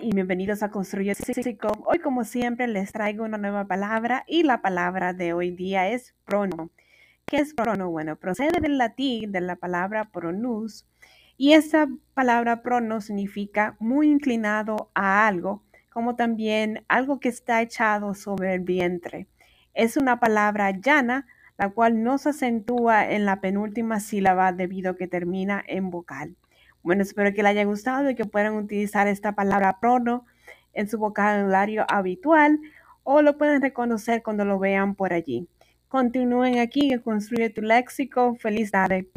y bienvenidos a Construye Léxico. Hoy, como siempre, les traigo una nueva palabra y la palabra de hoy día es prono. ¿Qué es prono? Bueno, procede del latín de la palabra pronus y esa palabra prono significa muy inclinado a algo, como también algo que está echado sobre el vientre. Es una palabra llana, la cual no se acentúa en la penúltima sílaba debido a que termina en vocal. Bueno, espero que les haya gustado y que puedan utilizar esta palabra prono en su vocabulario habitual o lo pueden reconocer cuando lo vean por allí. Continúen aquí y construye tu léxico. Feliz tarde.